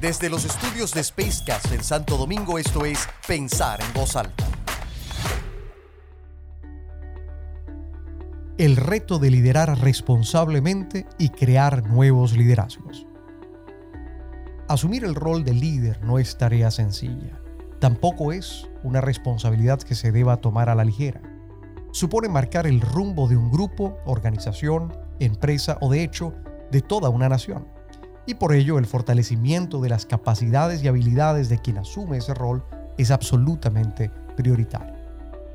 Desde los estudios de Spacecast en Santo Domingo, esto es Pensar en Voz Alta. El reto de liderar responsablemente y crear nuevos liderazgos. Asumir el rol de líder no es tarea sencilla. Tampoco es una responsabilidad que se deba tomar a la ligera. Supone marcar el rumbo de un grupo, organización, empresa o de hecho de toda una nación y por ello el fortalecimiento de las capacidades y habilidades de quien asume ese rol es absolutamente prioritario.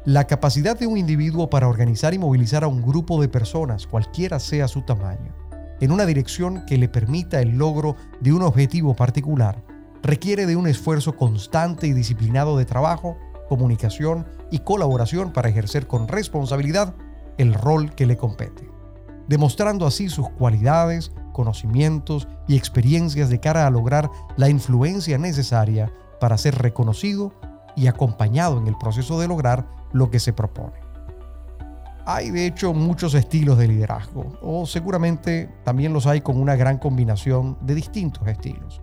La capacidad de un individuo para organizar y movilizar a un grupo de personas, cualquiera sea su tamaño, en una dirección que le permita el logro de un objetivo particular, requiere de un esfuerzo constante y disciplinado de trabajo, comunicación y colaboración para ejercer con responsabilidad el rol que le compete, demostrando así sus cualidades, conocimientos y experiencias de cara a lograr la influencia necesaria para ser reconocido y acompañado en el proceso de lograr lo que se propone. Hay de hecho muchos estilos de liderazgo, o seguramente también los hay con una gran combinación de distintos estilos.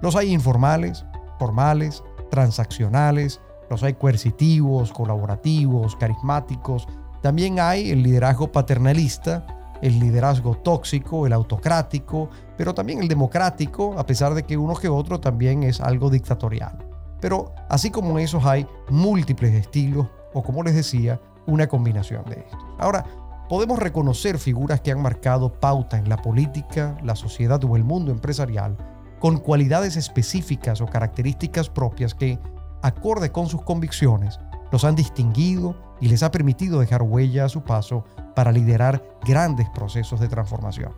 Los hay informales, formales, transaccionales, los hay coercitivos, colaborativos, carismáticos. También hay el liderazgo paternalista, el liderazgo tóxico, el autocrático, pero también el democrático, a pesar de que uno que otro también es algo dictatorial. Pero así como esos hay múltiples estilos, o como les decía, una combinación de estos. Ahora, podemos reconocer figuras que han marcado pauta en la política, la sociedad o el mundo empresarial, con cualidades específicas o características propias que, acorde con sus convicciones, los han distinguido y les ha permitido dejar huella a su paso para liderar grandes procesos de transformación.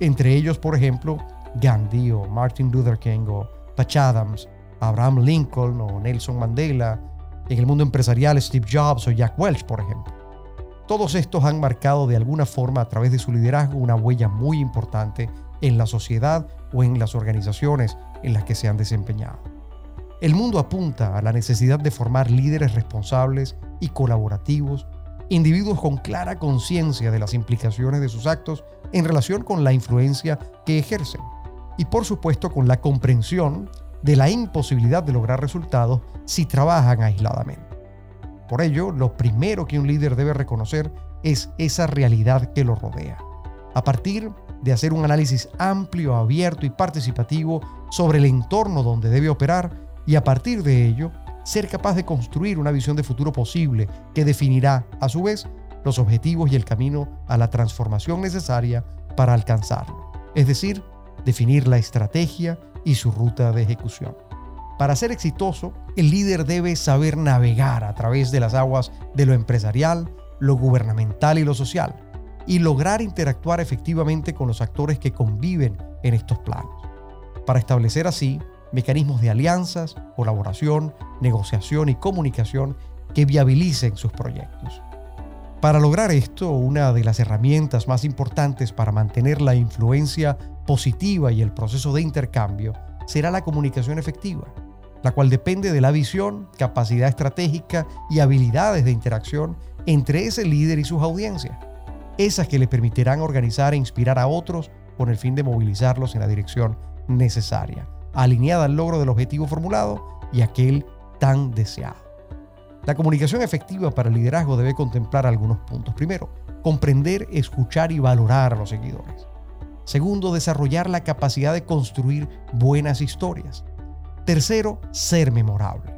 Entre ellos, por ejemplo, Gandhi o Martin Luther King o Patch Adams, Abraham Lincoln o Nelson Mandela, en el mundo empresarial Steve Jobs o Jack Welch, por ejemplo. Todos estos han marcado de alguna forma a través de su liderazgo una huella muy importante en la sociedad o en las organizaciones en las que se han desempeñado. El mundo apunta a la necesidad de formar líderes responsables y colaborativos individuos con clara conciencia de las implicaciones de sus actos en relación con la influencia que ejercen y por supuesto con la comprensión de la imposibilidad de lograr resultados si trabajan aisladamente. Por ello, lo primero que un líder debe reconocer es esa realidad que lo rodea. A partir de hacer un análisis amplio, abierto y participativo sobre el entorno donde debe operar y a partir de ello ser capaz de construir una visión de futuro posible que definirá, a su vez, los objetivos y el camino a la transformación necesaria para alcanzarlo. Es decir, definir la estrategia y su ruta de ejecución. Para ser exitoso, el líder debe saber navegar a través de las aguas de lo empresarial, lo gubernamental y lo social, y lograr interactuar efectivamente con los actores que conviven en estos planos, para establecer así mecanismos de alianzas, colaboración, negociación y comunicación que viabilicen sus proyectos. Para lograr esto, una de las herramientas más importantes para mantener la influencia positiva y el proceso de intercambio será la comunicación efectiva, la cual depende de la visión, capacidad estratégica y habilidades de interacción entre ese líder y sus audiencias, esas que le permitirán organizar e inspirar a otros con el fin de movilizarlos en la dirección necesaria alineada al logro del objetivo formulado y aquel tan deseado. La comunicación efectiva para el liderazgo debe contemplar algunos puntos. Primero, comprender, escuchar y valorar a los seguidores. Segundo, desarrollar la capacidad de construir buenas historias. Tercero, ser memorable.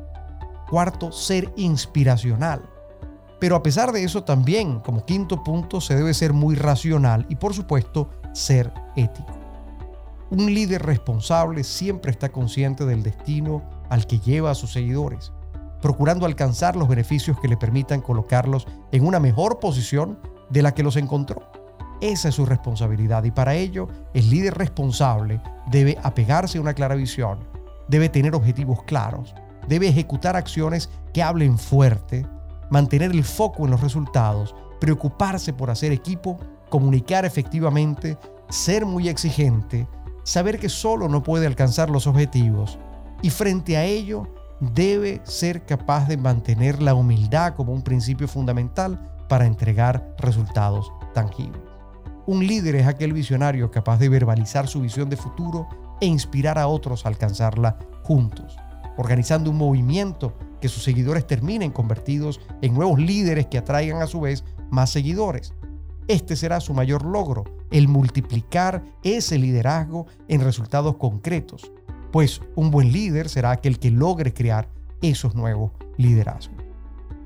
Cuarto, ser inspiracional. Pero a pesar de eso también, como quinto punto, se debe ser muy racional y por supuesto ser ético. Un líder responsable siempre está consciente del destino al que lleva a sus seguidores, procurando alcanzar los beneficios que le permitan colocarlos en una mejor posición de la que los encontró. Esa es su responsabilidad y para ello el líder responsable debe apegarse a una clara visión, debe tener objetivos claros, debe ejecutar acciones que hablen fuerte, mantener el foco en los resultados, preocuparse por hacer equipo, comunicar efectivamente, ser muy exigente, saber que solo no puede alcanzar los objetivos y frente a ello debe ser capaz de mantener la humildad como un principio fundamental para entregar resultados tangibles. Un líder es aquel visionario capaz de verbalizar su visión de futuro e inspirar a otros a alcanzarla juntos, organizando un movimiento que sus seguidores terminen convertidos en nuevos líderes que atraigan a su vez más seguidores. Este será su mayor logro, el multiplicar ese liderazgo en resultados concretos, pues un buen líder será aquel que logre crear esos nuevos liderazgos.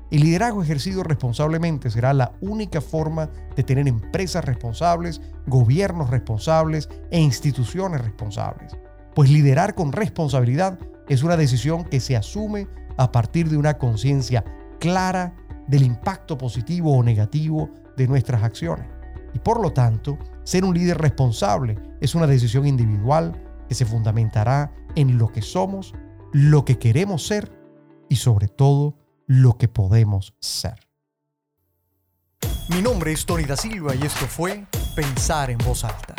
El liderazgo ejercido responsablemente será la única forma de tener empresas responsables, gobiernos responsables e instituciones responsables. Pues liderar con responsabilidad es una decisión que se asume a partir de una conciencia clara del impacto positivo o negativo de nuestras acciones. Y por lo tanto, ser un líder responsable es una decisión individual que se fundamentará en lo que somos, lo que queremos ser y sobre todo lo que podemos ser. Mi nombre es Tony da Silva y esto fue Pensar en voz alta.